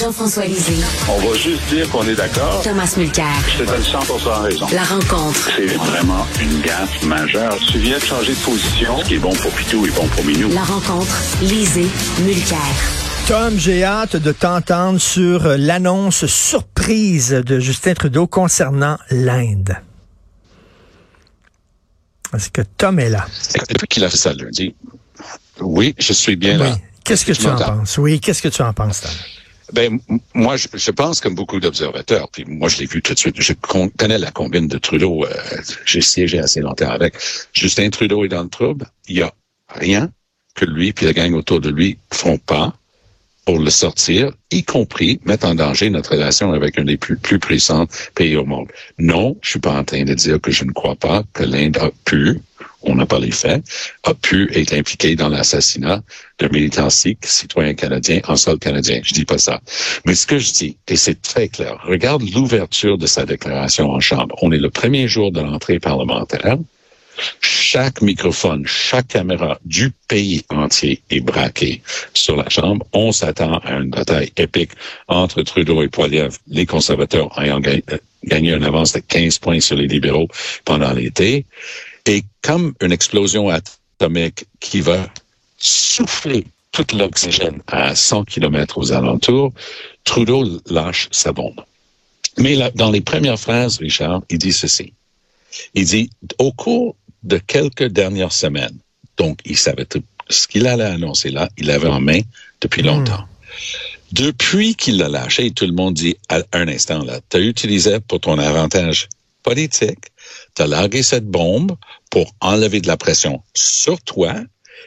Jean-François Lisée. On va juste dire qu'on est d'accord. Thomas Mulcair. Je te donne 100 raison. La rencontre. C'est vraiment une gaffe majeure. Tu viens de changer de position. Ce qui est bon pour Pitou est bon pour Minou. La rencontre. Lisée. Mulcair. Tom, j'ai hâte de t'entendre sur l'annonce surprise de Justin Trudeau concernant l'Inde. Est-ce que Tom est là? Depuis qu'il a fait ça lundi, oui, je suis bien oui. là. Qu'est-ce que tu en penses? Oui, qu'est-ce que tu en penses, Tom? Ben, moi, je, je, pense comme beaucoup d'observateurs, puis moi, je l'ai vu tout de suite. Je connais la combine de Trudeau. Euh, J'ai siégé assez longtemps avec. Justin Trudeau est dans le trouble. Il y a rien que lui puis la gang autour de lui font pas pour le sortir, y compris mettre en danger notre relation avec un des plus, plus puissants pays au monde. Non, je suis pas en train de dire que je ne crois pas que l'Inde a pu, on n'a pas les faits, a pu être impliqué dans l'assassinat de militants sikhs, citoyens canadiens, en sol canadien. Je dis pas ça. Mais ce que je dis, et c'est très clair, regarde l'ouverture de sa déclaration en Chambre. On est le premier jour de l'entrée parlementaire chaque microphone, chaque caméra du pays entier est braqué sur la Chambre. On s'attend à une bataille épique entre Trudeau et Poiliev, les conservateurs ayant gagné une avance de 15 points sur les libéraux pendant l'été. Et comme une explosion atomique qui va souffler tout l'oxygène à 100 km aux alentours, Trudeau lâche sa bombe. Mais là, dans les premières phrases, Richard, il dit ceci. Il dit, au cours de quelques dernières semaines, donc il savait tout ce qu'il allait annoncer là, il l'avait en main depuis longtemps. Depuis qu'il l'a lâché, tout le monde dit à un instant là, tu as utilisé pour ton avantage politique, tu cette bombe pour enlever de la pression sur toi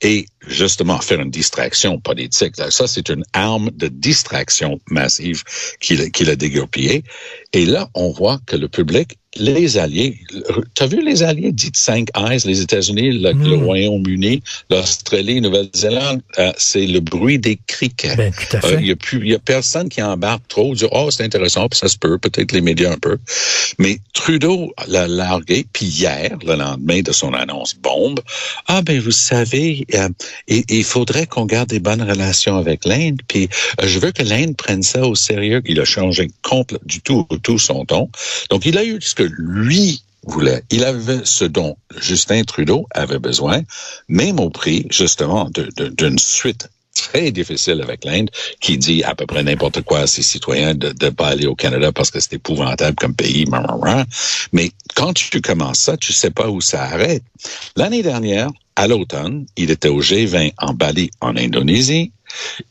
et justement faire une distraction politique. Ça, c'est une arme de distraction massive qu'il a dégoupillée. Et là, on voit que le public les alliés, tu as vu les alliés dites cinq eyes, les États-Unis, le, Mm. le Royaume-Uni, l'Australie, Nouvelle-Zélande, euh, c'est le bruit des criquets. Ben, tout à Euh, fait. Il y a plus, il y a personne qui embarque trop, dit oh c'est intéressant, puis ça se peut, peut-être les médias un peu. Mais Trudeau l'a largué, puis hier, le lendemain de son annonce bombe, ah ben vous savez, euh, il, il faudrait qu'on garde des bonnes relations avec l'Inde, puis euh, je veux que l'Inde prenne ça au sérieux. Il a changé complet du tout tout son ton. Donc il a eu ce que lui voulait. Il avait ce dont Justin Trudeau avait besoin, même au prix, justement, d'une suite très difficile avec l'Inde, qui dit à peu près n'importe quoi à ses citoyens de ne pas aller au Canada parce que c'est épouvantable comme pays. Mais quand tu commences ça, tu sais pas où ça arrête. L'année dernière, à l'automne, il était au G20 en Bali, en Indonésie.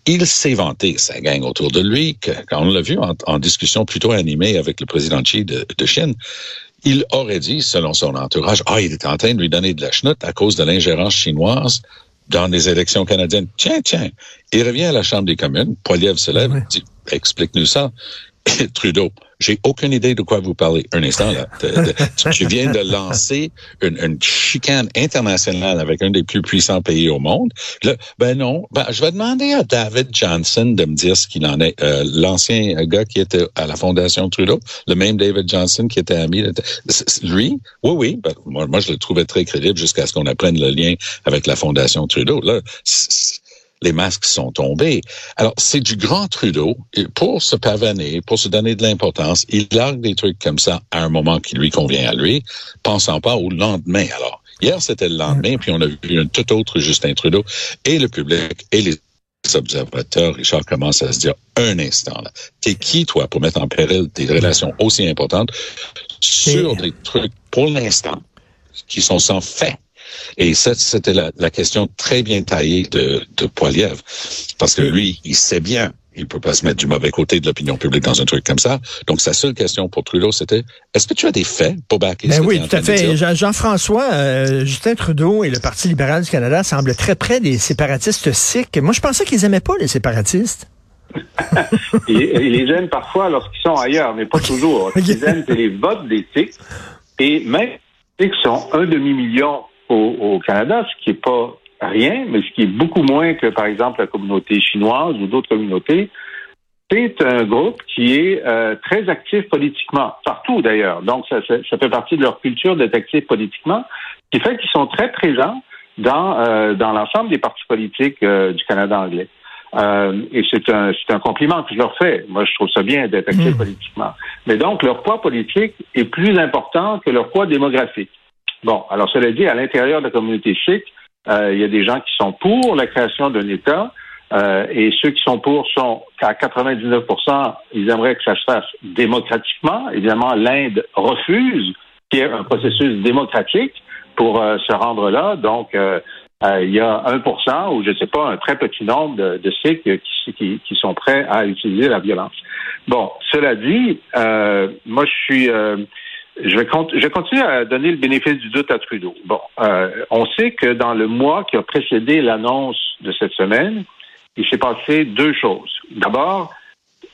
Il s'est vanté, sa gang autour de lui, que, quand on l'a vu en, en discussion plutôt animée avec le président Xi de, de Chine, il aurait dit, selon son entourage, ah, il est en train de lui donner de la chenoute à cause de l'ingérence chinoise dans les élections canadiennes. Tiens, tiens. Il revient à la Chambre des communes, Poiliev se lève, dit, explique-nous ça. Trudeau, j'ai aucune idée de quoi vous parlez. Un instant, là. Tu- viens de lancer une, chicane internationale avec un des plus puissants pays au monde. Ben non. Ben, je vais demander à David Johnson de me dire ce qu'il en est. Euh, L'ancien gars qui était à la Fondation Trudeau, le même David Johnson qui était ami. Lui, oui, oui. Ben, moi, moi, je le trouvais très crédible jusqu'à ce qu'on apprenne le lien avec la Fondation Trudeau. Là, les masques sont tombés. Alors, c'est du grand Trudeau. Et pour se pavaner, pour se donner de l'importance, il largue des trucs comme ça à un moment qui lui convient à lui, pensant pas au lendemain. Alors, hier, c'était le lendemain, puis on a vu un tout autre Justin Trudeau, et le public, et les observateurs, Richard, commencent à se dire, un instant, là, t'es qui, toi, pour mettre en péril des relations aussi importantes sur des trucs, pour l'instant, qui sont sans fait? Et ça, c'était la, la question très bien taillée de, de Poiliev. Parce que lui, il sait bien, il peut pas se mettre du mauvais côté de l'opinion publique dans un truc comme ça. Donc, sa seule question pour Trudeau, c'était, est-ce que tu as des faits pour backer Ben oui, tout à fait. Jean-François, euh, Justin Trudeau et le Parti libéral du Canada semblent très près des séparatistes sikhs. Moi, je pensais qu'ils aimaient pas les séparatistes. Ils, ils les aiment parfois lorsqu'ils sont ailleurs, mais pas toujours. Ce qu'ils aiment, c'est les votes des Sikhs. Et même les Sikhs sont un demi-million au, au Canada, ce qui est pas rien, mais ce qui est beaucoup moins que, par exemple, la communauté chinoise ou d'autres communautés. C'est un groupe qui est euh, très actif politiquement, partout d'ailleurs. Donc, ça, ça, ça fait partie de leur culture d'être actif politiquement, ce qui fait qu'ils sont très présents dans, euh, dans l'ensemble des partis politiques euh, du Canada anglais. Et c'est un, c'est un compliment que je leur fais. Moi, je trouve ça bien d'être actif politiquement. Mais donc, leur poids politique est plus important que leur poids démographique. Bon, alors cela dit, à l'intérieur de la communauté sikh, euh, il y a des gens qui sont pour la création d'un État. Euh, et ceux qui sont pour sont qu'à 99% ils aimeraient que ça se fasse démocratiquement. Évidemment, l'Inde refuse qu'il y ait un processus démocratique pour euh, se rendre là. Donc, euh, il y a 1% ou je ne sais pas, un très petit nombre de, de Sikhs qui, qui, qui, sont prêts à utiliser la violence. Bon, cela dit, moi je suis je vais, je vais continuer à donner le bénéfice du doute à Trudeau. Bon, on sait que dans le mois qui a précédé l'annonce de cette semaine, il s'est passé deux choses. D'abord,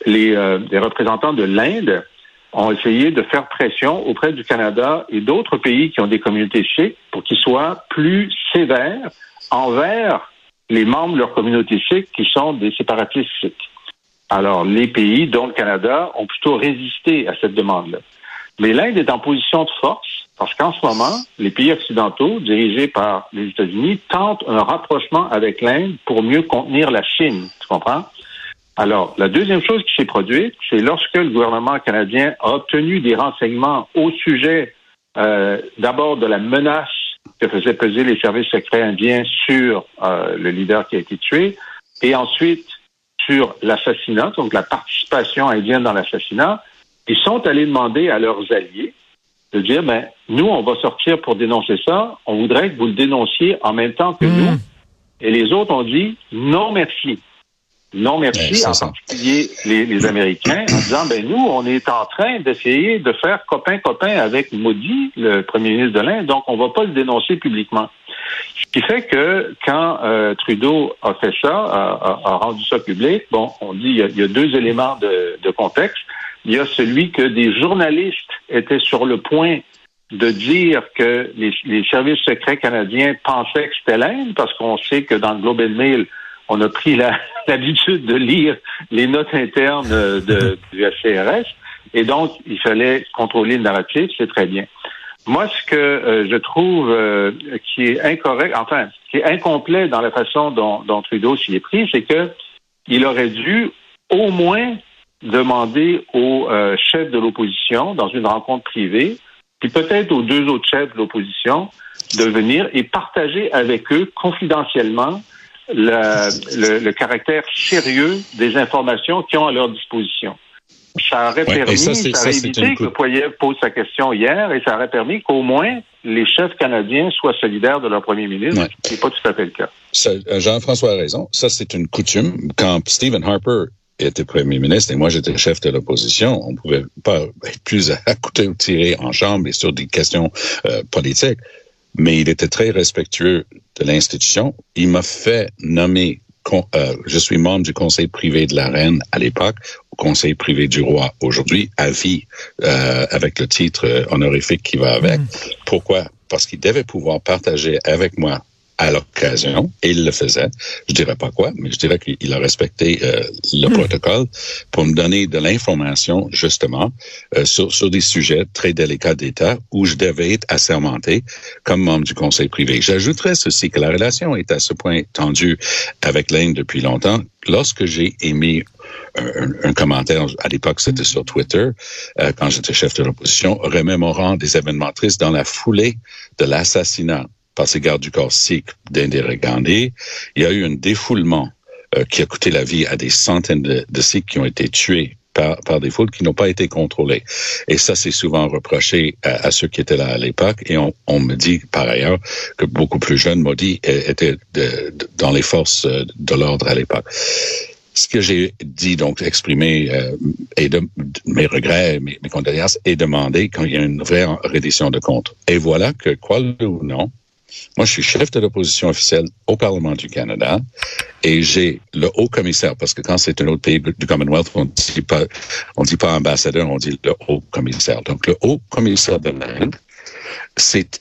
les, euh, les, représentants de l'Inde ont essayé de faire pression auprès du Canada et d'autres pays qui ont des communautés sikhes pour qu'ils soient plus sévères envers les membres de leur communauté sikh qui sont des séparatistes sikhs. Alors, les pays, dont le Canada, ont plutôt résisté à cette demande-là. Mais l'Inde est en position de force parce qu'en ce moment, les pays occidentaux, dirigés par les États-Unis, tentent un rapprochement avec l'Inde pour mieux contenir la Chine. Tu comprends? Alors, la deuxième chose qui s'est produite, c'est lorsque le gouvernement canadien a obtenu des renseignements au sujet euh, d'abord de la menace que faisaient peser les services secrets indiens sur euh, le leader qui a été tué, et ensuite sur l'assassinat, donc la participation indienne dans l'assassinat, ils sont allés demander à leurs alliés de dire, ben, nous, on va sortir pour dénoncer ça. On voudrait que vous le dénonciez en même temps que nous. Hmm. Et les autres ont dit, non, merci. Non, merci, en particulier les, les, Américains, en disant, ben, nous, on est en train d'essayer de faire copain-copain avec Modi, le premier ministre de l'Inde, donc on va pas le dénoncer publiquement. Ce qui fait que quand euh, Trudeau a fait ça, a, a, rendu ça public, bon, on dit il y a, il y a deux éléments de, de contexte. Il y a celui que des journalistes étaient sur le point de dire que les, services secrets canadiens pensaient que c'était l'Inde, parce qu'on sait que dans le Globe and Mail, on a pris l'habitude de lire les notes internes du SCRS, et donc il fallait contrôler le narratif, c'est très bien. Moi, ce que euh, je trouve euh, qui est incorrect, enfin, qui est incomplet dans la façon dont, dont Trudeau s'y est pris, c'est que il aurait dû au moins demander aux euh, chefs de l'opposition, dans une rencontre privée, puis peut-être aux deux autres chefs de l'opposition, de venir et partager avec eux confidentiellement le, le, caractère sérieux des informations qu'ils ont à leur disposition. Ça aurait permis, ça, ça, aurait évité que Poirier pose sa question hier et ça aurait permis qu'au moins les chefs canadiens soient solidaires de leur premier ministre, ce qui n'est pas tout à fait le cas. Euh, Jean-François a raison. Ça, c'est une coutume. Quand Stephen Harper était premier ministre et moi j'étais chef de l'opposition, on pouvait pas être plus à côté ou tirer en chambre et sur des questions euh, politiques. Mais il était très respectueux de l'institution. Il m'a fait nommer, euh, je suis membre du conseil privé de la reine à l'époque, au conseil privé du roi aujourd'hui, à vie, euh, avec le titre honorifique qui va avec. Mm. Pourquoi? Parce qu'il devait pouvoir partager avec moi à l'occasion, et il le faisait. Je dirais pas quoi, mais je dirais qu'il a respecté euh, le hmm. protocole pour me donner de l'information justement euh, sur, sur des sujets très délicats d'État où je devais être assermenté comme membre du Conseil privé. J'ajouterais ceci que la relation est à ce point tendue avec l'Inde depuis longtemps. Lorsque j'ai émis un, un, commentaire, à l'époque c'était sur Twitter, euh, quand j'étais chef de l'opposition, remémorant des événements tristes dans la foulée de l'assassinat par ces gardes du corps sikh d'Indira Gandhi, il y a eu un défoulement euh, qui a coûté la vie à des centaines de, de Sikhs qui ont été tués par, par des foules qui n'ont pas été contrôlées. Et ça, c'est souvent reproché à, à, ceux qui étaient là à l'époque. Et on, on, me dit par ailleurs que beaucoup plus jeunes maudits étaient de, de, dans les forces euh, de l'ordre à l'époque. Ce que j'ai dit, donc exprimé euh, et de, mes regrets, mes, mes condoléances, et demandé quand il y a une vraie reddition de comptes. Et voilà que, quoi ou non, moi, je suis chef de l'opposition officielle au Parlement du Canada et j'ai le haut commissaire, parce que quand c'est un autre pays du Commonwealth, on on dit pas ambassadeur, on dit le haut commissaire. Donc, le haut commissaire de l'Inde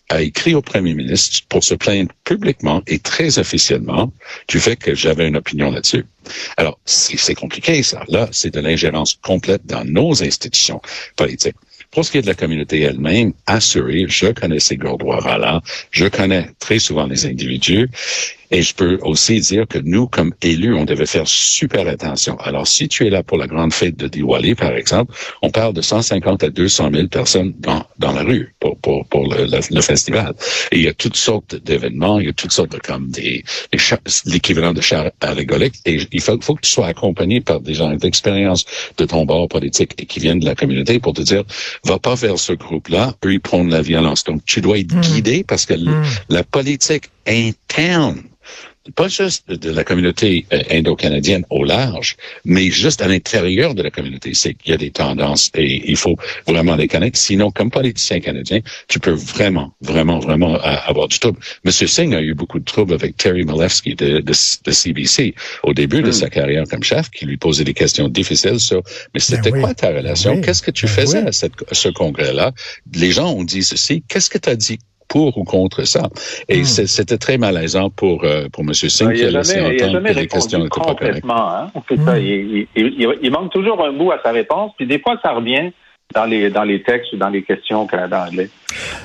a écrit au premier ministre pour se plaindre publiquement et très officiellement du fait que j'avais une opinion là-dessus. Alors, c'est compliqué, ça. Là, c'est de l'ingérence complète dans nos institutions politiques. Pour ce qui est de la communauté elle-même, assurée, je connais ces droits là je connais très souvent les individus. Et je peux aussi dire que nous, comme élus, on devait faire super attention. Alors, si tu es là pour la grande fête de Diwali, par exemple, on parle de 150 à 200 000 personnes dans, dans la rue pour, pour, pour le, le, festival. Et il y a toutes sortes d'événements, il y a toutes sortes de comme des, l'équivalent de chars allégoriques. Et il faut, faut que tu sois accompagné par des gens d'expérience de ton bord politique et qui viennent de la communauté pour te dire, va pas vers ce groupe-là, eux, ils prennent la violence. Donc, tu dois être mmh. guidé parce que mmh. la politique interne pas juste de la communauté euh, indo-canadienne au large, mais juste à l'intérieur de la communauté. C'est qu'il y a des tendances et il faut vraiment les connaître. Sinon, comme politicien canadien, tu peux vraiment, vraiment, vraiment euh, avoir du trouble. Monsieur Singh a eu beaucoup de troubles avec Terry Malefsky de, de, CBC au début de hmm. sa carrière comme chef, qui lui posait des questions difficiles sur, mais c'était ben quoi ta relation? Qu'est-ce que tu ben faisais à, cette, à ce congrès-là? Les gens ont dit ceci. Qu'est-ce que tu as dit? Pour ou contre ça. Et hmm. c'était très malaisant pour euh, pour M. Singh qui a, laissé entendre que les questions n'étaient pas correctes. Hein? Hmm. il, il, il, manque toujours un bout à sa réponse, puis des fois ça revient dans les dans les textes ou dans les questions au Canada anglais.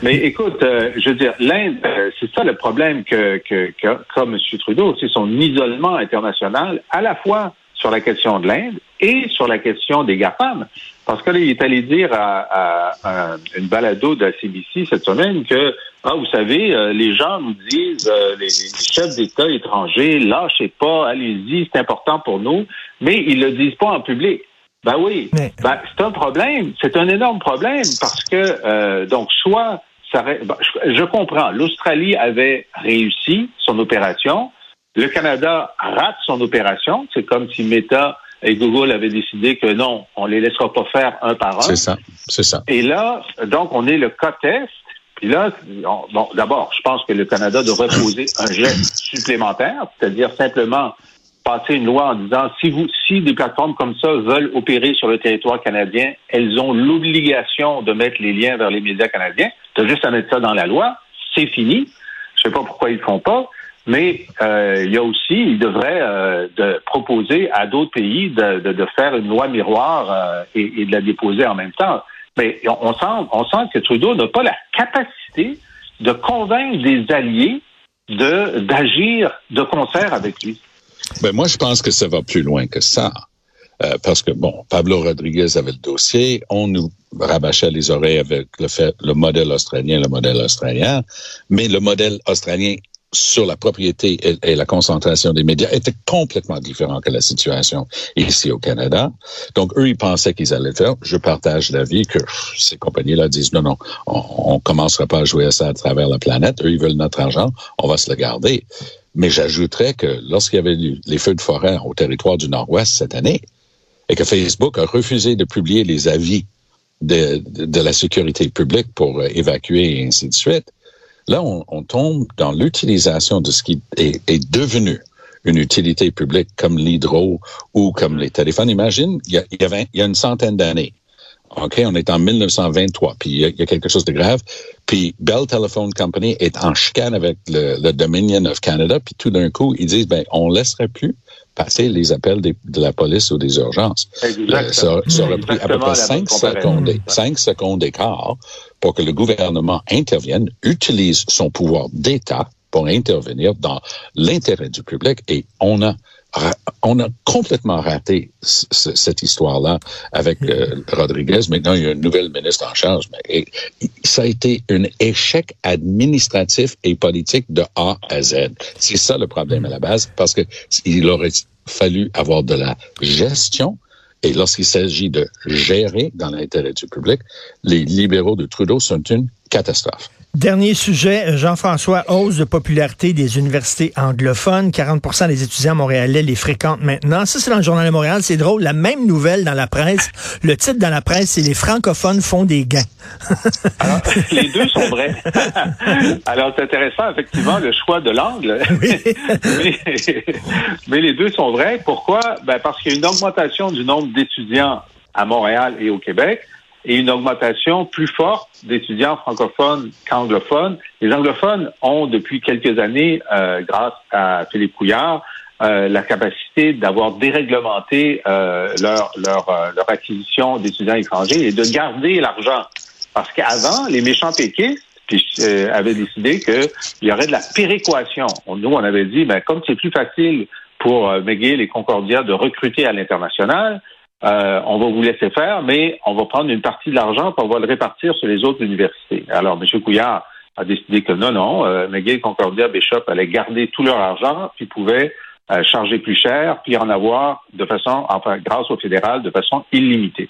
Mais écoute, euh, je veux dire, l'Inde, euh, c'est ça le problème que que, que qu'a M. Trudeau, c'est son isolement international, à la fois sur la question de l'Inde et sur la question des GAFAM. Parce que là, il est allé dire à, à, une balado de la CBC cette semaine que, ah, vous savez, euh, les gens nous disent, euh, les, chefs d'État étrangers, lâchez pas, allez-y, c'est important pour nous, mais ils le disent pas en public. Ben oui, ben, c'est un problème, c'est un énorme problème parce que, euh, donc, soit, ça, ben, je, je comprends, l'Australie avait réussi son opération, le Canada rate son opération, c'est comme si Meta et Google avait décidé que non, on les laissera pas faire un par un. C'est ça, c'est ça. Et là, donc, on est le cas test. Puis là, bon, d'abord, je pense que le Canada devrait poser un geste supplémentaire, c'est-à-dire simplement passer une loi en disant si vous, si des plateformes comme ça veulent opérer sur le territoire canadien, elles ont l'obligation de mettre les liens vers les médias canadiens. Tu as juste à mettre ça dans la loi, c'est fini. Je sais pas pourquoi ils le font pas. Mais euh, il y a aussi, il devrait euh, de proposer à d'autres pays de, de, de, faire une loi miroir euh, et, et, de la déposer en même temps. Mais on sent, on sent que Trudeau n'a pas la capacité de convaincre des alliés de d'agir de concert avec lui. Ben moi, je pense que ça va plus loin que ça. Euh, parce que, bon, Pablo Rodriguez avait le dossier, on nous rabâchait les oreilles avec le fait, le modèle australien, le modèle australien, mais le modèle australien sur la propriété et, la concentration des médias était complètement différent que la situation ici au Canada. Donc, eux, ils pensaient qu'ils allaient le faire. Je partage l'avis que ces compagnies-là disent non, non, on, ne commencera pas à jouer à ça à travers la planète. Eux, ils veulent notre argent, on va se le garder. Mais j'ajouterais que lorsqu'il y avait les feux de forêt au territoire du Nord-Ouest cette année, et que Facebook a refusé de publier les avis de, de la sécurité publique pour euh, évacuer et ainsi de suite, Là, on, tombe dans l'utilisation de ce qui est, devenu une utilité publique comme l'hydro ou comme les téléphones. Imagine, il y, a, il y a une centaine d'années. OK, on est en 1923, puis il y, a, quelque chose de grave. Puis Bell Telephone Company est en chicane avec le, le Dominion of Canada, puis tout d'un coup, ils disent, ben, on laisserait plus passer les appels de la police ou des urgences. Euh, ça, ça, aurait pris à peu près cinq secondes, cinq secondes d'écart pour que le gouvernement intervienne, utilise son pouvoir d'État pour intervenir dans l'intérêt du public et on a on a complètement raté cette histoire-là avec euh, Rodriguez. Maintenant, il y a une nouvelle ministre en charge. Mais ça a été un échec administratif et politique de A à Z. C'est ça le problème à la base, parce que il aurait fallu avoir de la gestion et lorsqu'il s'agit de gérer dans l'intérêt du public, les libéraux de Trudeau sont une catastrophe. Dernier sujet, Jean-François, hausse de popularité des universités anglophones. 40% des étudiants montréalais les fréquentent maintenant. Ça, c'est dans le Journal de Montréal. C'est drôle. La même nouvelle dans la presse. Le titre dans la presse, c'est Les francophones font des gains. Alors, les deux sont vrais. Alors, c'est intéressant, effectivement, le choix de l'angle. mais, les deux sont vrais. Pourquoi? Ben, parce qu'il y a une augmentation du nombre d'étudiants à Montréal et au Québec et une augmentation plus forte d'étudiants francophones qu'anglophones. Les anglophones ont depuis quelques années, euh, grâce à Philippe Couillard, euh, la capacité d'avoir déréglementé euh, leur, leur, leur acquisition d'étudiants étrangers et de garder l'argent. Parce qu'avant, les méchants péquistes, euh, avait décidé qu'il y aurait de la péréquation. Nous, on avait dit, ben, comme c'est plus facile pour euh, McGill et Concordia de recruter à l'international, euh, on va vous laisser faire, mais on va prendre une partie de l'argent et on va le répartir sur les autres universités. Alors, M. Couillard a décidé que non, non, euh, McGill, Concordia, Bishop allaient garder tout leur argent, puis pouvaient euh, charger plus cher, puis en avoir de façon, enfin, grâce au fédéral, de façon illimitée.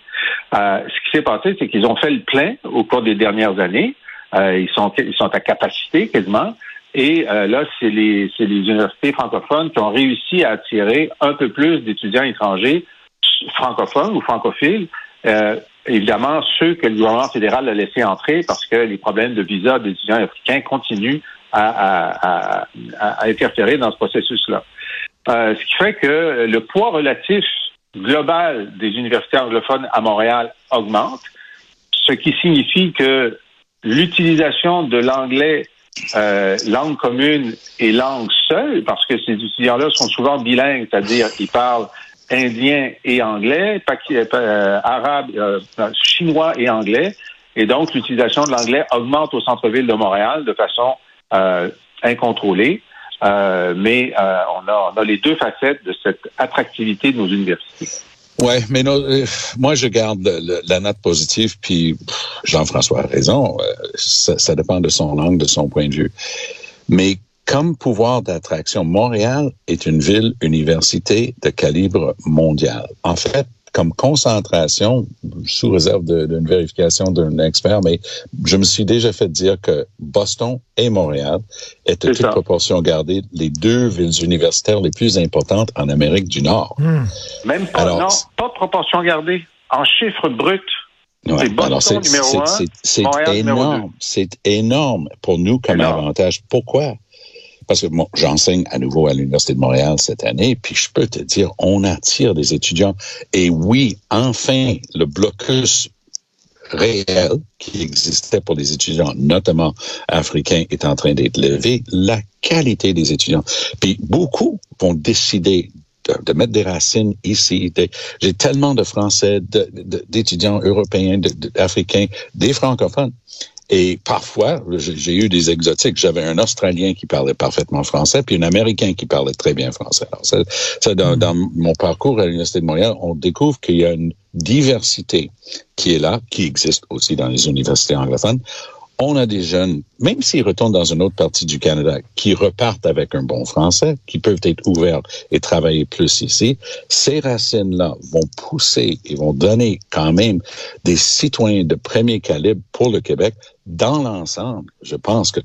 Euh, ce qui s'est passé, c'est qu'ils ont fait le plein au cours des dernières années. Ils sont ils sont à capacité quasiment. Et euh, là, c'est les, c'est les universités francophones qui ont réussi à attirer un peu plus d'étudiants étrangers francophones ou francophiles. Euh, évidemment, ceux que le gouvernement fédéral a laissé entrer parce que les problèmes de visa des étudiants africains continuent à, à, à, à interférer dans ce processus-là. Euh, ce qui fait que le poids relatif global des universités anglophones à Montréal augmente, ce qui signifie que l'utilisation de l'anglais euh, langue commune et langue seule, parce que ces étudiants-là sont souvent bilingues, c'est-à-dire qu'ils parlent indien et anglais, euh, arabe, euh, chinois et anglais, et donc l'utilisation de l'anglais augmente au centre-ville de Montréal de façon euh, incontrôlée. Euh, mais euh, on, a, les deux facettes de cette attractivité de nos universités. Ouais, mais euh, moi je garde la note positive, puis Jean-François a raison. Euh, ça, ça, dépend de son langue, de son point de vue. Mais comme pouvoir d'attraction, Montréal est une ville université de calibre mondial. En fait, comme concentration, sous réserve d'une vérification d'un expert, mais je me suis déjà fait dire que Boston et Montréal étaient toute ça. proportion gardée les deux villes universitaires les plus importantes en Amérique du Nord. Mmh. Même pas, alors, non, pas de proportion gardée. En chiffres bruts, Ouais, c'est énorme. C'est énorme pour nous comme énorme. avantage. Pourquoi? Parce que bon, j'enseigne à nouveau à l'Université de Montréal cette année, puis je peux te dire, on attire des étudiants. Et oui, enfin, le blocus réel qui existait pour les étudiants, notamment africains, est en train d'être levé. La qualité des étudiants. Puis beaucoup vont décider de, de, mettre des racines ici. J'ai tellement de Français, d'étudiants européens, d'Africains, des francophones et parfois, j'ai eu des exotiques. J'avais un Australien qui parlait parfaitement français, puis un Américain qui parlait très bien français. Alors, ça, ça dans, dans, mon parcours à l'Université de Montréal, on découvre qu'il y a une diversité qui est là, qui existe aussi dans les universités anglophones. On a des jeunes, même s'ils retournent dans une autre partie du Canada, qui repartent avec un bon français, qui peuvent être ouverts et travailler plus ici. Ces racines-là vont pousser et vont donner quand même des citoyens de premier calibre pour le Québec. Dans l'ensemble, je pense que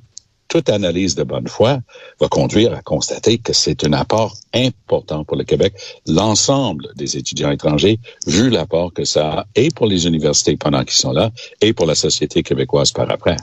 toute analyse de bonne foi va conduire à constater que c'est un apport important pour le Québec, l'ensemble des étudiants étrangers, vu l'apport que ça a, et pour les universités pendant qu'ils sont là, et pour la société québécoise par après.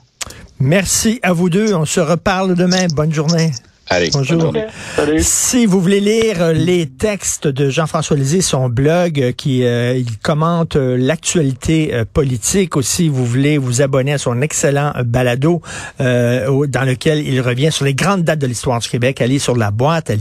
Merci à vous deux. On se reparle demain. Bonne journée. Allez, Bonjour. Salut. Si vous voulez lire les textes de Jean-François Lisée, son blog qui euh, il commente euh, l'actualité euh, politique aussi, vous voulez vous abonner à son excellent balado euh, dans lequel il revient sur les grandes dates de l'histoire du Québec, allez sur la boîte à